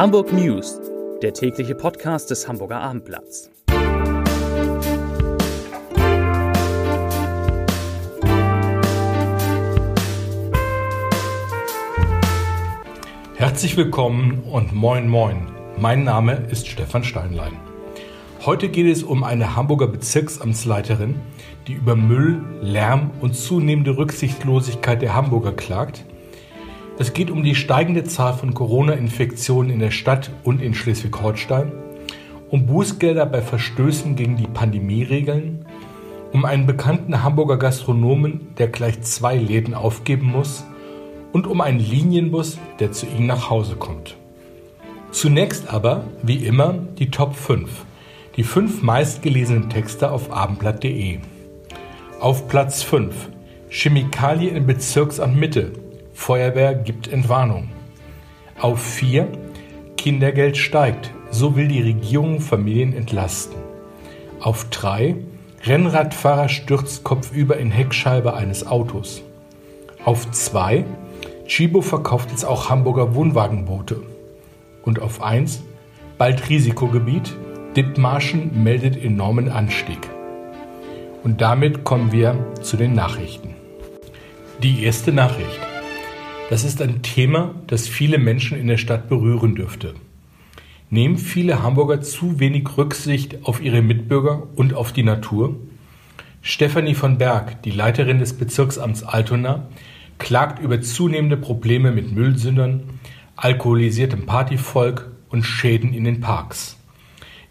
Hamburg News, der tägliche Podcast des Hamburger Abendblatts. Herzlich willkommen und moin moin. Mein Name ist Stefan Steinlein. Heute geht es um eine Hamburger Bezirksamtsleiterin, die über Müll, Lärm und zunehmende Rücksichtslosigkeit der Hamburger klagt. Es geht um die steigende Zahl von Corona-Infektionen in der Stadt und in Schleswig-Holstein, um Bußgelder bei Verstößen gegen die Pandemieregeln, um einen bekannten Hamburger Gastronomen, der gleich zwei Läden aufgeben muss, und um einen Linienbus, der zu Ihnen nach Hause kommt. Zunächst aber, wie immer, die Top 5. Die fünf meistgelesenen Texte auf abendblatt.de. Auf Platz 5. Chemikalie im Bezirksamt Mitte. Feuerwehr gibt Entwarnung. Auf 4. Kindergeld steigt. So will die Regierung Familien entlasten. Auf 3. Rennradfahrer stürzt kopfüber in Heckscheibe eines Autos. Auf 2. Chibo verkauft jetzt auch Hamburger Wohnwagenboote. Und auf 1 bald Risikogebiet, Dithmarschen meldet enormen Anstieg. Und damit kommen wir zu den Nachrichten. Die erste Nachricht. Das ist ein Thema, das viele Menschen in der Stadt berühren dürfte. Nehmen viele Hamburger zu wenig Rücksicht auf ihre Mitbürger und auf die Natur? Stefanie von Berg, die Leiterin des Bezirksamts Altona, klagt über zunehmende Probleme mit Müllsündern, alkoholisiertem Partyvolk und Schäden in den Parks.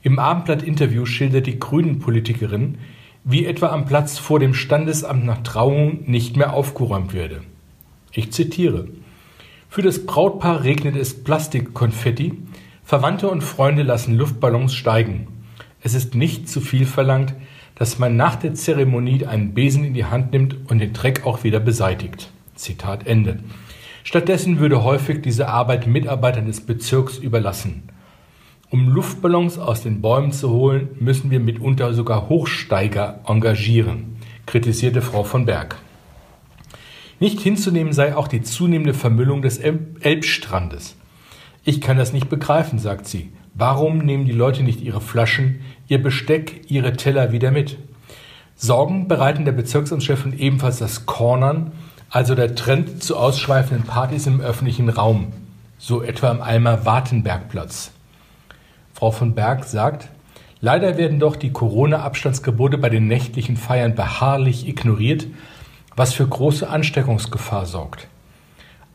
Im Abendblatt-Interview schildert die Grünen-Politikerin, wie etwa am Platz vor dem Standesamt nach Trauung nicht mehr aufgeräumt werde. Ich zitiere: Für das Brautpaar regnet es Plastikkonfetti, Verwandte und Freunde lassen Luftballons steigen. Es ist nicht zu viel verlangt, dass man nach der Zeremonie einen Besen in die Hand nimmt und den Dreck auch wieder beseitigt. Zitat Ende. Stattdessen würde häufig diese Arbeit Mitarbeitern des Bezirks überlassen. Um Luftballons aus den Bäumen zu holen, müssen wir mitunter sogar Hochsteiger engagieren, kritisierte Frau von Berg. Nicht hinzunehmen sei auch die zunehmende Vermüllung des Elbstrandes. Ich kann das nicht begreifen, sagt sie. Warum nehmen die Leute nicht ihre Flaschen, ihr Besteck, ihre Teller wieder mit? Sorgen bereiten der Bezirksamtschefin ebenfalls das Cornern also der Trend zu ausschweifenden Partys im öffentlichen Raum, so etwa am Almer Wartenbergplatz. Frau von Berg sagt, leider werden doch die Corona-Abstandsgebote bei den nächtlichen Feiern beharrlich ignoriert, was für große Ansteckungsgefahr sorgt.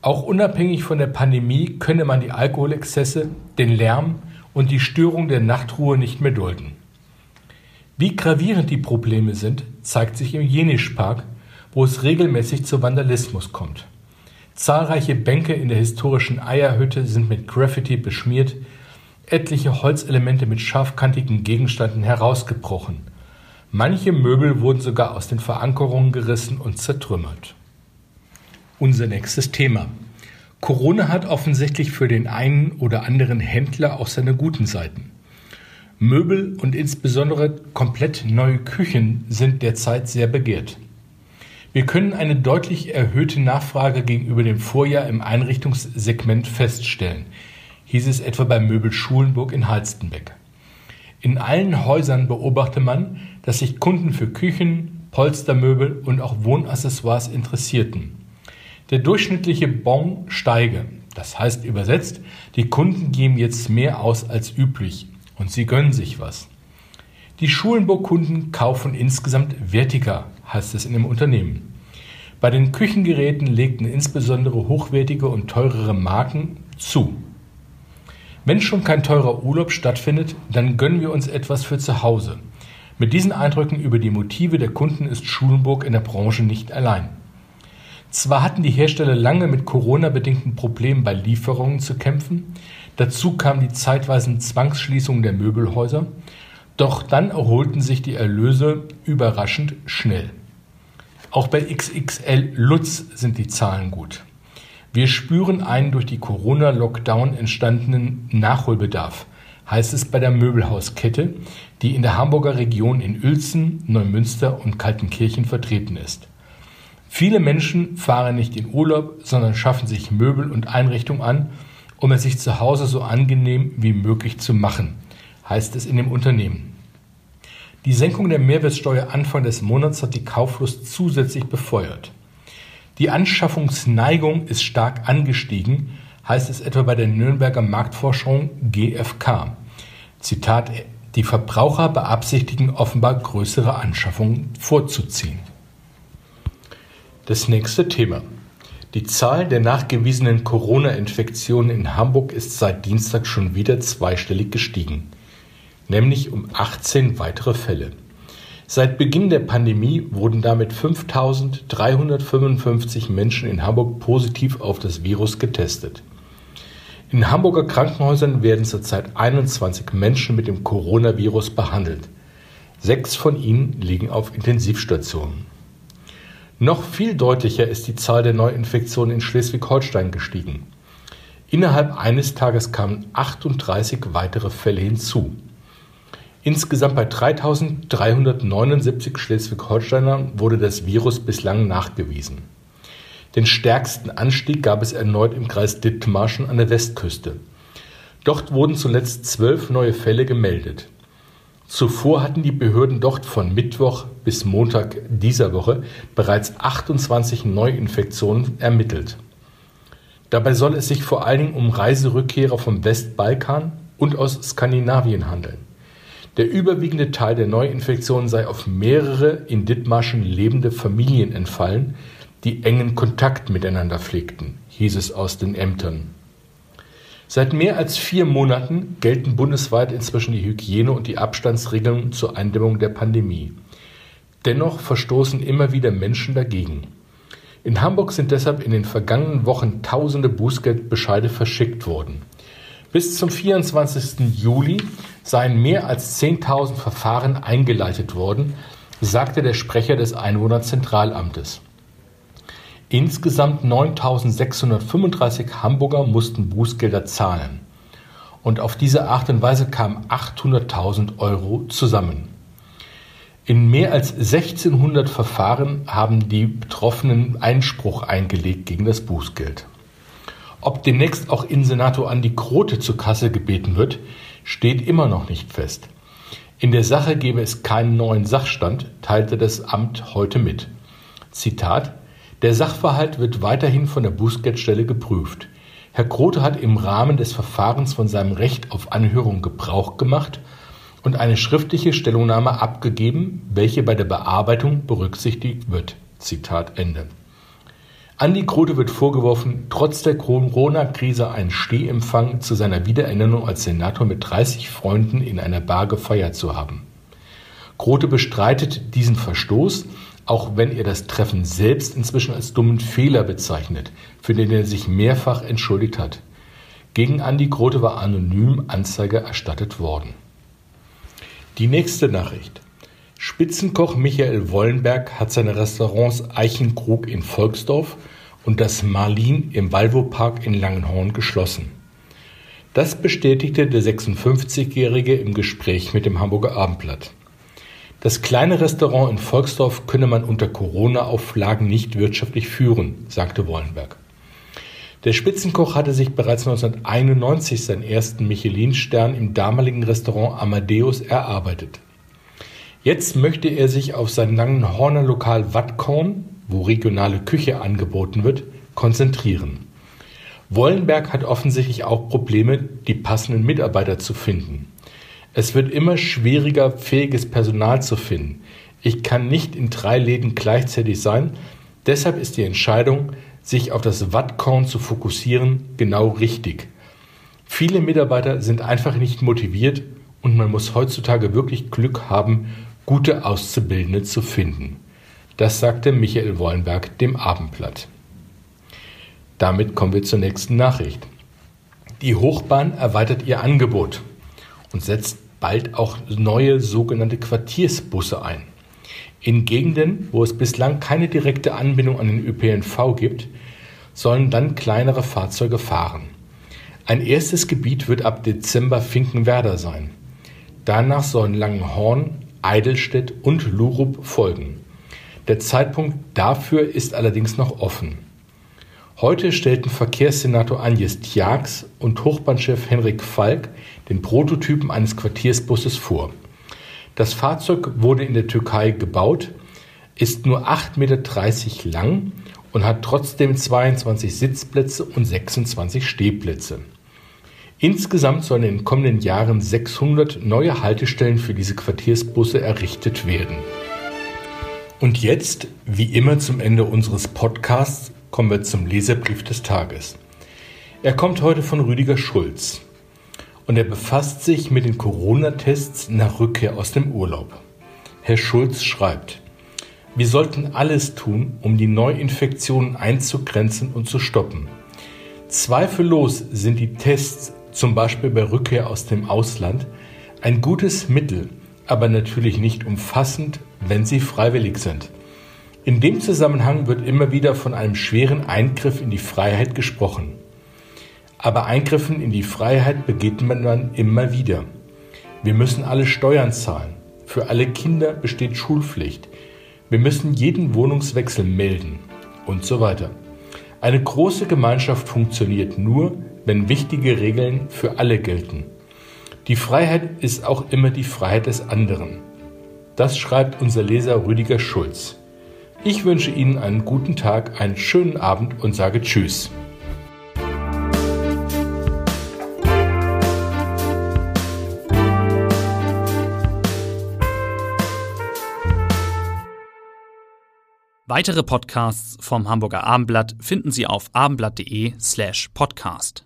Auch unabhängig von der Pandemie könne man die Alkoholexzesse, den Lärm und die Störung der Nachtruhe nicht mehr dulden. Wie gravierend die Probleme sind, zeigt sich im Jenischpark, wo es regelmäßig zu Vandalismus kommt. Zahlreiche Bänke in der historischen Eierhütte sind mit Graffiti beschmiert, etliche Holzelemente mit scharfkantigen Gegenständen herausgebrochen. Manche Möbel wurden sogar aus den Verankerungen gerissen und zertrümmert. Unser nächstes Thema. Corona hat offensichtlich für den einen oder anderen Händler auch seine guten Seiten. Möbel und insbesondere komplett neue Küchen sind derzeit sehr begehrt. Wir können eine deutlich erhöhte Nachfrage gegenüber dem Vorjahr im Einrichtungssegment feststellen, hieß es etwa bei Möbel Schulenburg in Halstenbeck. In allen Häusern beobachte man, dass sich Kunden für Küchen, Polstermöbel und auch Wohnaccessoires interessierten. Der durchschnittliche Bon steige, das heißt übersetzt, die Kunden geben jetzt mehr aus als üblich und sie gönnen sich was. Die Schulenburg-Kunden kaufen insgesamt wertiger, heißt es in dem Unternehmen. Bei den Küchengeräten legten insbesondere hochwertige und teurere Marken zu. Wenn schon kein teurer Urlaub stattfindet, dann gönnen wir uns etwas für zu Hause. Mit diesen Eindrücken über die Motive der Kunden ist Schulenburg in der Branche nicht allein. Zwar hatten die Hersteller lange mit Corona-bedingten Problemen bei Lieferungen zu kämpfen, dazu kamen die zeitweisen Zwangsschließungen der Möbelhäuser, doch dann erholten sich die Erlöse überraschend schnell. Auch bei XXL Lutz sind die Zahlen gut. Wir spüren einen durch die Corona-Lockdown entstandenen Nachholbedarf, heißt es bei der Möbelhauskette, die in der Hamburger Region in Uelzen, Neumünster und Kaltenkirchen vertreten ist. Viele Menschen fahren nicht in Urlaub, sondern schaffen sich Möbel und Einrichtungen an, um es sich zu Hause so angenehm wie möglich zu machen, heißt es in dem Unternehmen. Die Senkung der Mehrwertsteuer Anfang des Monats hat die Kauflust zusätzlich befeuert. Die Anschaffungsneigung ist stark angestiegen, heißt es etwa bei der Nürnberger Marktforschung GfK. Zitat, die Verbraucher beabsichtigen offenbar größere Anschaffungen vorzuziehen. Das nächste Thema. Die Zahl der nachgewiesenen Corona-Infektionen in Hamburg ist seit Dienstag schon wieder zweistellig gestiegen nämlich um 18 weitere Fälle. Seit Beginn der Pandemie wurden damit 5.355 Menschen in Hamburg positiv auf das Virus getestet. In Hamburger Krankenhäusern werden zurzeit 21 Menschen mit dem Coronavirus behandelt. Sechs von ihnen liegen auf Intensivstationen. Noch viel deutlicher ist die Zahl der Neuinfektionen in Schleswig-Holstein gestiegen. Innerhalb eines Tages kamen 38 weitere Fälle hinzu. Insgesamt bei 3.379 Schleswig-Holsteinern wurde das Virus bislang nachgewiesen. Den stärksten Anstieg gab es erneut im Kreis Dithmarschen an der Westküste. Dort wurden zuletzt zwölf neue Fälle gemeldet. Zuvor hatten die Behörden dort von Mittwoch bis Montag dieser Woche bereits 28 Neuinfektionen ermittelt. Dabei soll es sich vor allen Dingen um Reiserückkehrer vom Westbalkan und aus Skandinavien handeln. Der überwiegende Teil der Neuinfektionen sei auf mehrere in Dithmarschen lebende Familien entfallen, die engen Kontakt miteinander pflegten, hieß es aus den Ämtern. Seit mehr als vier Monaten gelten bundesweit inzwischen die Hygiene- und die Abstandsregelungen zur Eindämmung der Pandemie. Dennoch verstoßen immer wieder Menschen dagegen. In Hamburg sind deshalb in den vergangenen Wochen tausende Bußgeldbescheide verschickt worden. Bis zum 24. Juli seien mehr als 10.000 Verfahren eingeleitet worden, sagte der Sprecher des Einwohnerzentralamtes. Insgesamt 9.635 Hamburger mussten Bußgelder zahlen. Und auf diese Art und Weise kamen 800.000 Euro zusammen. In mehr als 1600 Verfahren haben die Betroffenen Einspruch eingelegt gegen das Bußgeld. Ob demnächst auch Innensenator Andi Krote zur Kasse gebeten wird, steht immer noch nicht fest. In der Sache gebe es keinen neuen Sachstand, teilte das Amt heute mit. Zitat Der Sachverhalt wird weiterhin von der Bußgeldstelle geprüft. Herr Krote hat im Rahmen des Verfahrens von seinem Recht auf Anhörung Gebrauch gemacht und eine schriftliche Stellungnahme abgegeben, welche bei der Bearbeitung berücksichtigt wird. Zitat Ende. Andi Krote wird vorgeworfen, trotz der Corona-Krise einen Stehempfang zu seiner Wiederernennung als Senator mit 30 Freunden in einer Bar gefeiert zu haben. Krote bestreitet diesen Verstoß, auch wenn er das Treffen selbst inzwischen als dummen Fehler bezeichnet, für den er sich mehrfach entschuldigt hat. Gegen Andi Krote war anonym Anzeige erstattet worden. Die nächste Nachricht. Spitzenkoch Michael Wollenberg hat seine Restaurants Eichenkrug in Volksdorf und das Marlin im Valvo-Park in Langenhorn geschlossen. Das bestätigte der 56-Jährige im Gespräch mit dem Hamburger Abendblatt. Das kleine Restaurant in Volksdorf könne man unter Corona-Auflagen nicht wirtschaftlich führen, sagte Wollenberg. Der Spitzenkoch hatte sich bereits 1991 seinen ersten Michelin-Stern im damaligen Restaurant Amadeus erarbeitet. Jetzt möchte er sich auf sein Langenhorner Lokal Wattkorn, wo regionale Küche angeboten wird, konzentrieren. Wollenberg hat offensichtlich auch Probleme, die passenden Mitarbeiter zu finden. Es wird immer schwieriger, fähiges Personal zu finden. Ich kann nicht in drei Läden gleichzeitig sein. Deshalb ist die Entscheidung, sich auf das Wattkorn zu fokussieren, genau richtig. Viele Mitarbeiter sind einfach nicht motiviert und man muss heutzutage wirklich Glück haben, gute Auszubildende zu finden. Das sagte Michael Wollenberg dem Abendblatt. Damit kommen wir zur nächsten Nachricht. Die Hochbahn erweitert ihr Angebot und setzt bald auch neue sogenannte Quartiersbusse ein. In Gegenden, wo es bislang keine direkte Anbindung an den ÖPNV gibt, sollen dann kleinere Fahrzeuge fahren. Ein erstes Gebiet wird ab Dezember Finkenwerder sein. Danach sollen Langenhorn, Eidelstedt und Lurup folgen. Der Zeitpunkt dafür ist allerdings noch offen. Heute stellten Verkehrssenator Agnes Tjax und Hochbahnchef Henrik Falk den Prototypen eines Quartiersbusses vor. Das Fahrzeug wurde in der Türkei gebaut, ist nur 8,30 Meter lang und hat trotzdem 22 Sitzplätze und 26 Stehplätze. Insgesamt sollen in den kommenden Jahren 600 neue Haltestellen für diese Quartiersbusse errichtet werden. Und jetzt, wie immer zum Ende unseres Podcasts, kommen wir zum Leserbrief des Tages. Er kommt heute von Rüdiger Schulz und er befasst sich mit den Corona-Tests nach Rückkehr aus dem Urlaub. Herr Schulz schreibt, wir sollten alles tun, um die Neuinfektionen einzugrenzen und zu stoppen. Zweifellos sind die Tests, zum Beispiel bei Rückkehr aus dem Ausland, ein gutes Mittel, aber natürlich nicht umfassend, wenn sie freiwillig sind. In dem Zusammenhang wird immer wieder von einem schweren Eingriff in die Freiheit gesprochen. Aber Eingriffen in die Freiheit begeht man dann immer wieder. Wir müssen alle Steuern zahlen. Für alle Kinder besteht Schulpflicht. Wir müssen jeden Wohnungswechsel melden und so weiter. Eine große Gemeinschaft funktioniert nur, wenn wichtige Regeln für alle gelten. Die Freiheit ist auch immer die Freiheit des anderen. Das schreibt unser Leser Rüdiger Schulz. Ich wünsche Ihnen einen guten Tag, einen schönen Abend und sage Tschüss. Weitere Podcasts vom Hamburger Abendblatt finden Sie auf abendblatt.de slash podcast.